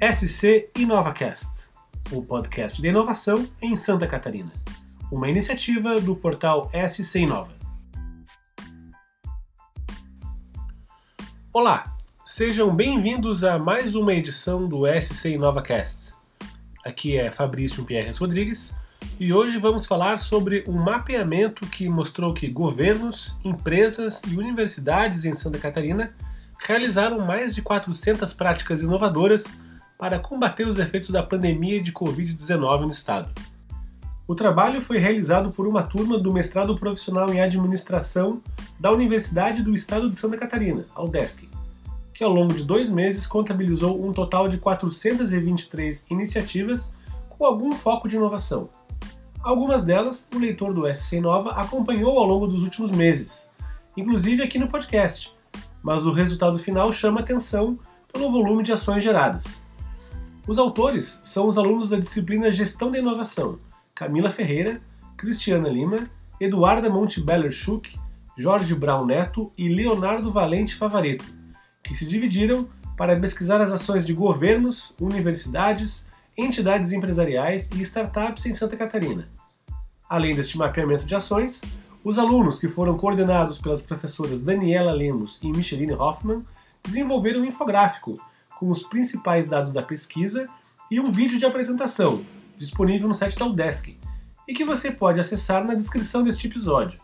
SC InovaCast, o podcast de inovação em Santa Catarina, uma iniciativa do portal SC Inova. Olá, sejam bem-vindos a mais uma edição do SC InovaCast. Aqui é Fabrício Pierres Rodrigues e hoje vamos falar sobre um mapeamento que mostrou que governos, empresas e universidades em Santa Catarina realizaram mais de 400 práticas inovadoras para combater os efeitos da pandemia de Covid-19 no estado. O trabalho foi realizado por uma turma do mestrado profissional em administração da Universidade do Estado de Santa Catarina, UDESC, que ao longo de dois meses contabilizou um total de 423 iniciativas com algum foco de inovação. Algumas delas o leitor do SC Nova acompanhou ao longo dos últimos meses, inclusive aqui no podcast, mas o resultado final chama atenção pelo volume de ações geradas. Os autores são os alunos da disciplina Gestão da Inovação, Camila Ferreira, Cristiana Lima, Eduarda Montebeller-Schuch, Jorge Brown Neto e Leonardo Valente Favareto, que se dividiram para pesquisar as ações de governos, universidades, entidades empresariais e startups em Santa Catarina. Além deste mapeamento de ações, os alunos, que foram coordenados pelas professoras Daniela Lemos e Micheline Hoffman, desenvolveram um infográfico com os principais dados da pesquisa e um vídeo de apresentação, disponível no site da UDESC, e que você pode acessar na descrição deste episódio.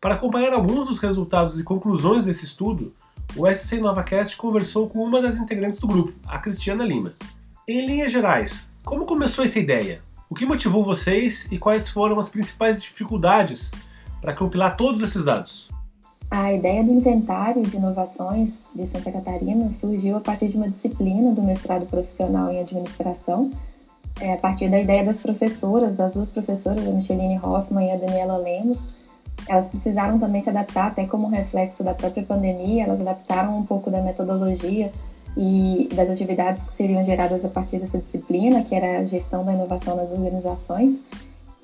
Para acompanhar alguns dos resultados e conclusões desse estudo, o SC NovaCast conversou com uma das integrantes do grupo, a Cristiana Lima. Em linhas gerais, como começou essa ideia? O que motivou vocês e quais foram as principais dificuldades para compilar todos esses dados? A ideia do inventário de inovações de Santa Catarina surgiu a partir de uma disciplina do mestrado profissional em administração, é, a partir da ideia das professoras, das duas professoras, a Micheline Hoffman e a Daniela Lemos. Elas precisaram também se adaptar, até como reflexo da própria pandemia, elas adaptaram um pouco da metodologia e das atividades que seriam geradas a partir dessa disciplina, que era a gestão da inovação nas organizações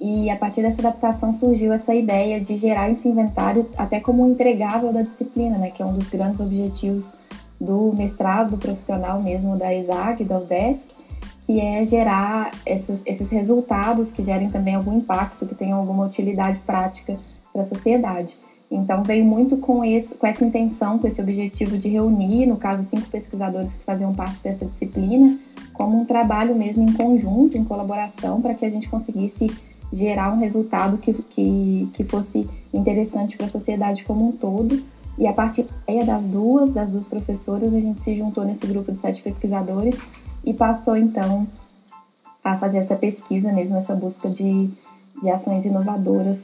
e a partir dessa adaptação surgiu essa ideia de gerar esse inventário até como um entregável da disciplina, né, que é um dos grandes objetivos do mestrado do profissional mesmo da ESAG, da UDESC, que é gerar esses, esses resultados que gerem também algum impacto, que tenham alguma utilidade prática para a sociedade. Então veio muito com, esse, com essa intenção, com esse objetivo de reunir, no caso, cinco pesquisadores que faziam parte dessa disciplina, como um trabalho mesmo em conjunto, em colaboração, para que a gente conseguisse gerar um resultado que, que, que fosse interessante para a sociedade como um todo. E a partir das duas, das duas professoras, a gente se juntou nesse grupo de sete pesquisadores e passou então a fazer essa pesquisa mesmo, essa busca de, de ações inovadoras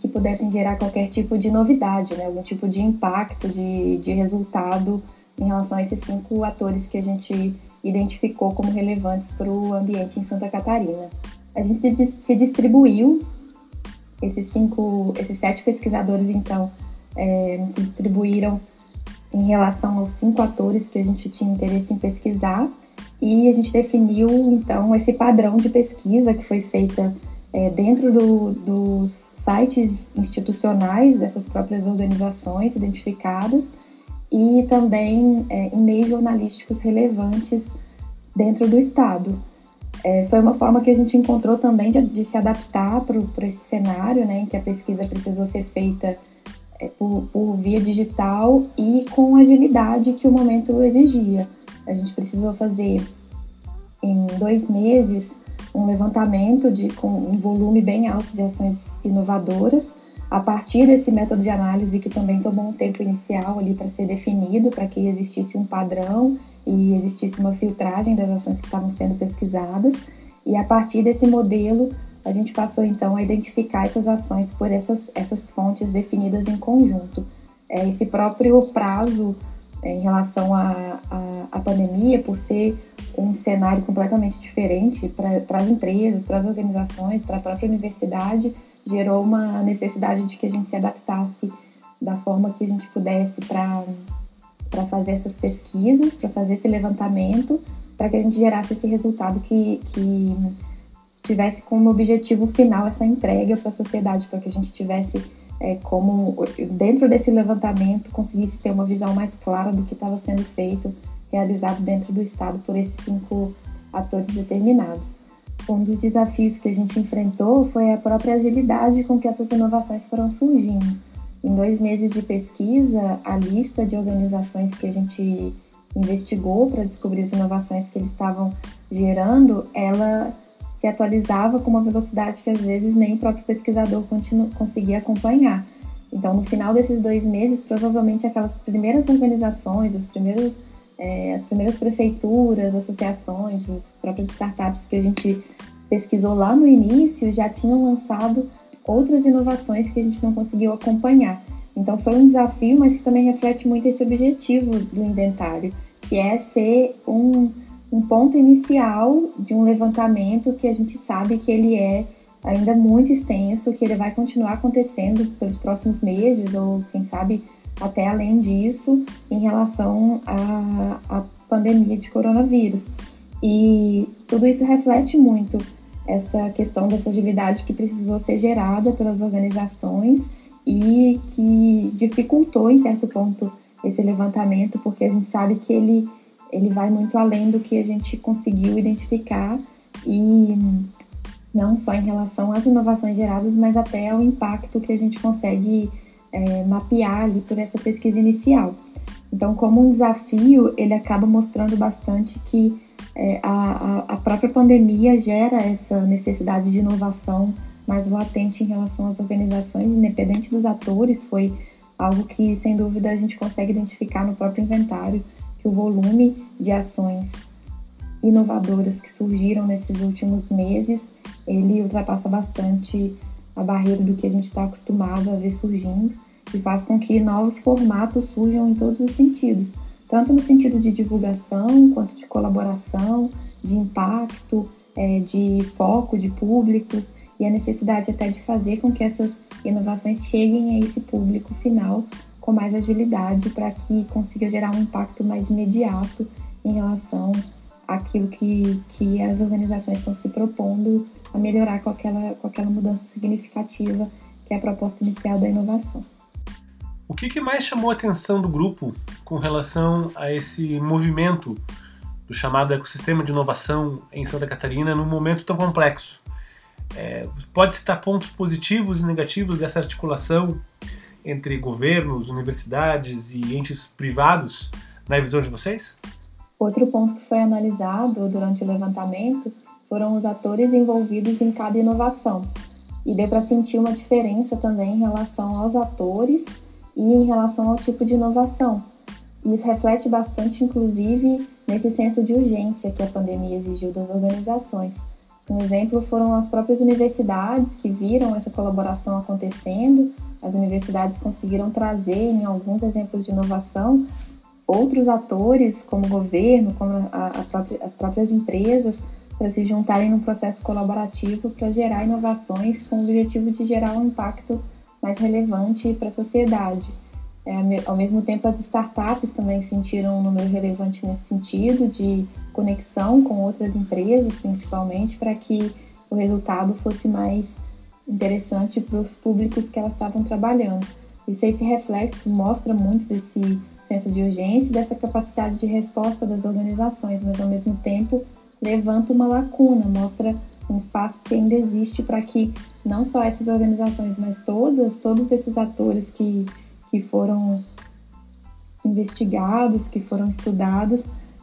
que pudessem gerar qualquer tipo de novidade, né? algum tipo de impacto, de, de resultado em relação a esses cinco atores que a gente identificou como relevantes para o ambiente em Santa Catarina. A gente se distribuiu, esses cinco, esses sete pesquisadores, então, é, se distribuíram em relação aos cinco atores que a gente tinha interesse em pesquisar e a gente definiu, então, esse padrão de pesquisa que foi feita é, dentro do, dos sites institucionais dessas próprias organizações identificadas e também é, em meios jornalísticos relevantes dentro do Estado. É, foi uma forma que a gente encontrou também de, de se adaptar para esse cenário, né, em que a pesquisa precisou ser feita é, por, por, via digital e com agilidade que o momento exigia. A gente precisou fazer em dois meses um levantamento de, com um volume bem alto de ações inovadoras, a partir desse método de análise que também tomou um tempo inicial ali para ser definido, para que existisse um padrão e existisse uma filtragem das ações que estavam sendo pesquisadas. E a partir desse modelo, a gente passou então a identificar essas ações por essas, essas fontes definidas em conjunto. É, esse próprio prazo é, em relação à, à, à, pandemia, por ser um cenário completamente diferente para as empresas, para as organizações, para a própria universidade, gerou uma necessidade de que a gente se adaptasse da forma que a gente pudesse para para fazer essas pesquisas, para fazer esse levantamento, para que a gente gerasse esse resultado que, que tivesse como objetivo final essa entrega para a sociedade, para que a gente tivesse é, como, dentro desse levantamento, conseguisse ter uma visão mais clara do que estava sendo feito realizado dentro do Estado por esses cinco atores determinados. Um dos desafios que a gente enfrentou foi a própria agilidade com que essas inovações foram surgindo. Em dois meses de pesquisa, a lista de organizações que a gente investigou para descobrir as inovações que eles estavam gerando, ela se atualizava com uma velocidade que às vezes nem o próprio pesquisador conseguia acompanhar. Então, no final desses dois meses, provavelmente aquelas primeiras organizações, os primeiros, é, as primeiras prefeituras, associações, as próprias startups que a gente pesquisou lá no início já tinham lançado outras inovações que a gente não conseguiu acompanhar. Então foi um desafio, mas que também reflete muito esse objetivo do inventário, que é ser um, um ponto inicial de um levantamento que a gente sabe que ele é ainda muito extenso, que ele vai continuar acontecendo pelos próximos meses, ou quem sabe até além disso, em relação à, à pandemia de coronavírus. E tudo isso reflete muito essa questão dessa agilidade que precisou ser gerada pelas organizações e que dificultou, em certo ponto, esse levantamento, porque a gente sabe que ele, ele vai muito além do que a gente conseguiu identificar e não só em relação às inovações geradas, mas até ao impacto que a gente consegue é, mapear ali por essa pesquisa inicial. Então, como um desafio, ele acaba mostrando bastante que é, a, a própria pandemia gera essa necessidade de inovação mais latente em relação às organizações, independente dos atores, foi algo que, sem dúvida, a gente consegue identificar no próprio inventário, que o volume de ações inovadoras que surgiram nesses últimos meses, ele ultrapassa bastante a barreira do que a gente está acostumado a ver surgindo e faz com que novos formatos surjam em todos os sentidos, tanto no sentido de divulgação, quanto de colaboração, de impacto, é, de foco de públicos e a necessidade até de fazer com que essas inovações cheguem a esse público final com mais agilidade para que consiga gerar um impacto mais imediato em relação àquilo que, que as organizações estão se propondo a melhorar com aquela, com aquela mudança significativa que é a proposta inicial da inovação. O que, que mais chamou a atenção do grupo com relação a esse movimento do chamado ecossistema de inovação em Santa Catarina num momento tão complexo? É, pode citar pontos positivos e negativos dessa articulação entre governos, universidades e entes privados na visão de vocês? Outro ponto que foi analisado durante o levantamento foram os atores envolvidos em cada inovação. E deu para sentir uma diferença também em relação aos atores e em relação ao tipo de inovação. Isso reflete bastante, inclusive, nesse senso de urgência que a pandemia exigiu das organizações. Um exemplo foram as próprias universidades que viram essa colaboração acontecendo. As universidades conseguiram trazer, em alguns exemplos de inovação, outros atores, como o governo, como a, a própria, as próprias empresas, para se juntarem num processo colaborativo para gerar inovações com o objetivo de gerar um impacto mais relevante para a sociedade. É, ao mesmo tempo, as startups também sentiram um número relevante nesse sentido, de conexão com outras empresas, principalmente, para que o resultado fosse mais interessante para os públicos que elas estavam trabalhando. Isso esse reflexo mostra muito desse senso de urgência, dessa capacidade de resposta das organizações, mas ao mesmo tempo levanta uma lacuna, mostra um espaço que ainda existe para que não só essas organizações, mas todas, todos esses atores que, que foram investigados, que foram estudados,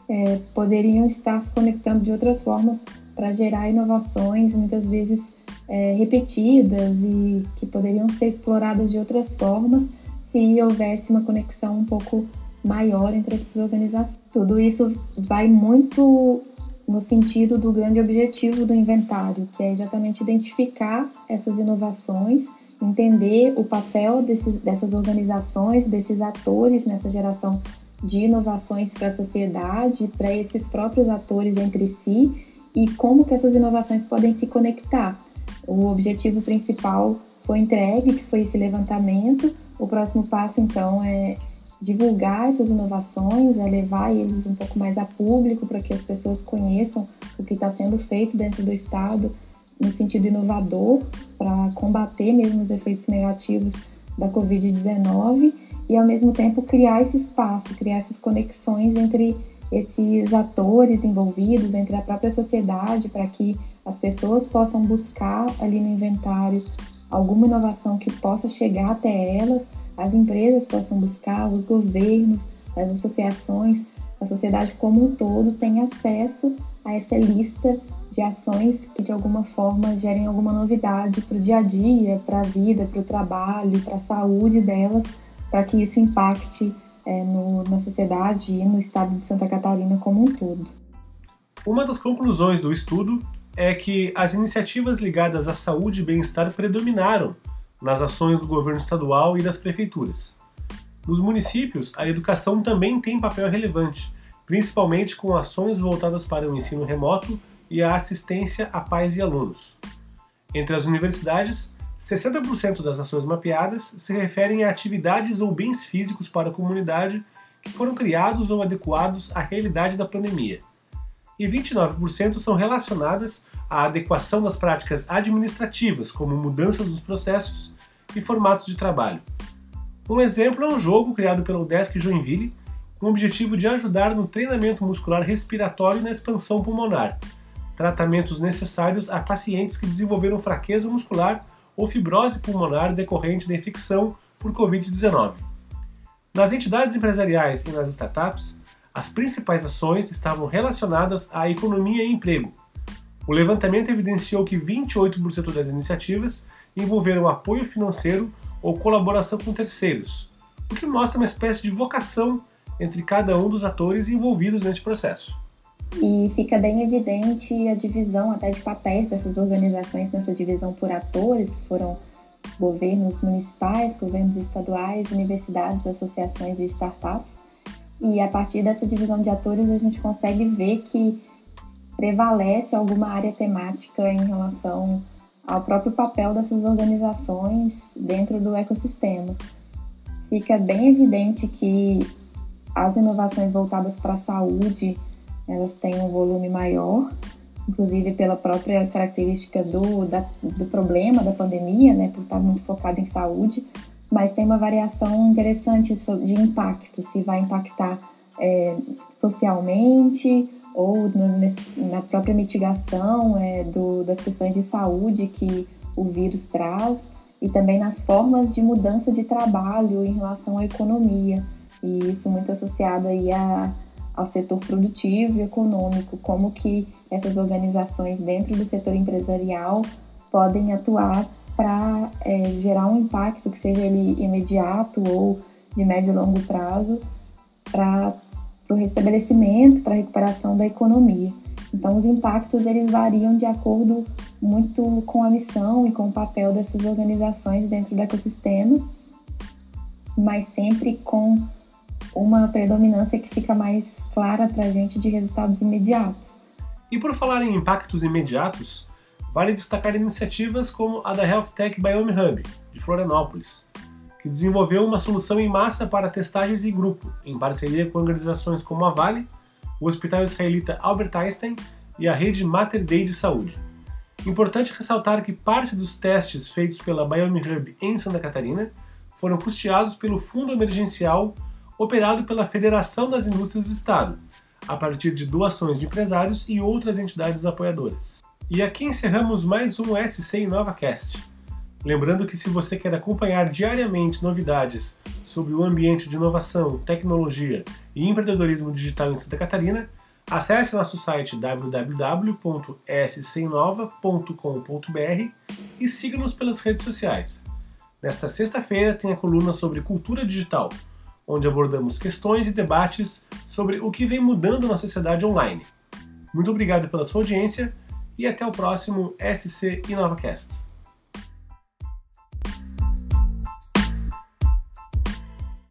é, poderiam estar se conectando de outras formas para gerar inovações, muitas vezes é, repetidas e que poderiam ser exploradas de outras formas se houvesse uma conexão um pouco maior entre essas organizações. Tudo isso vai muito no sentido do grande objetivo do inventário, que é exatamente identificar essas inovações, entender o papel desses, dessas organizações, desses atores nessa geração de inovações para a sociedade, para esses próprios atores entre si e como que essas inovações podem se conectar. O objetivo principal foi entregue, que foi esse levantamento. O próximo passo, então, é divulgar essas inovações, é levar eles um pouco mais a público para que as pessoas conheçam o que está sendo feito dentro do Estado no sentido inovador para combater mesmo os efeitos negativos da Covid-19 e ao mesmo tempo criar esse espaço, criar essas conexões entre esses atores envolvidos, entre a própria sociedade, para que as pessoas possam buscar ali no inventário alguma inovação que possa chegar até elas, as empresas possam buscar, os governos, as associações, a sociedade como um todo tem acesso a essa lista de ações que de alguma forma gerem alguma novidade para o dia a dia, para a vida, para o trabalho, para a saúde delas, para que isso impacte é, no, na sociedade e no estado de Santa Catarina como um todo. Uma das conclusões do estudo é que as iniciativas ligadas à saúde e bem-estar predominaram nas ações do governo estadual e das prefeituras. Nos municípios, a educação também tem papel relevante, principalmente com ações voltadas para o ensino remoto e a assistência a pais e alunos. Entre as universidades, 60% das ações mapeadas se referem a atividades ou bens físicos para a comunidade que foram criados ou adequados à realidade da pandemia. E 29% são relacionadas à adequação das práticas administrativas, como mudanças dos processos e formatos de trabalho. Um exemplo é um jogo criado pela UDESC Joinville, com o objetivo de ajudar no treinamento muscular respiratório e na expansão pulmonar, tratamentos necessários a pacientes que desenvolveram fraqueza muscular ou fibrose pulmonar decorrente da infecção por Covid-19. Nas entidades empresariais e nas startups, as principais ações estavam relacionadas à economia e emprego. O levantamento evidenciou que 28% das iniciativas envolveram apoio financeiro ou colaboração com terceiros, o que mostra uma espécie de vocação entre cada um dos atores envolvidos neste processo. E fica bem evidente a divisão até de papéis dessas organizações nessa divisão por atores, foram governos municipais, governos estaduais, universidades, associações e startups. E a partir dessa divisão de atores a gente consegue ver que prevalece alguma área temática em relação ao próprio papel dessas organizações dentro do ecossistema. Fica bem evidente que as inovações voltadas para a saúde elas têm um volume maior, inclusive pela própria característica do, da, do problema da pandemia, né, por estar muito focado em saúde, mas tem uma variação interessante de impacto, se vai impactar é, socialmente ou no, na própria mitigação é, do, das questões de saúde que o vírus traz e também nas formas de mudança de trabalho em relação à economia. E isso muito associado aí a ao setor produtivo e econômico, como que essas organizações dentro do setor empresarial podem atuar para é, gerar um impacto que seja ele imediato ou de médio e longo prazo para o restabelecimento, para a recuperação da economia. Então, os impactos eles variam de acordo muito com a missão e com o papel dessas organizações dentro do ecossistema, mas sempre com uma predominância que fica mais clara para a gente de resultados imediatos. E por falar em impactos imediatos, vale destacar iniciativas como a da Health Tech Biome Hub, de Florianópolis, que desenvolveu uma solução em massa para testagens em grupo, em parceria com organizações como a Vale, o Hospital Israelita Albert Einstein e a rede Mater Dei de Saúde. Importante ressaltar que parte dos testes feitos pela Biome Hub em Santa Catarina foram custeados pelo Fundo Emergencial operado pela Federação das Indústrias do Estado, a partir de doações de empresários e outras entidades apoiadoras. E aqui encerramos mais um SC InovaCast. Lembrando que se você quer acompanhar diariamente novidades sobre o ambiente de inovação, tecnologia e empreendedorismo digital em Santa Catarina, acesse nosso site www.scinova.com.br e siga-nos pelas redes sociais. Nesta sexta-feira tem a coluna sobre cultura digital, onde abordamos questões e debates sobre o que vem mudando na sociedade online. Muito obrigado pela sua audiência e até o próximo SC InovaCast.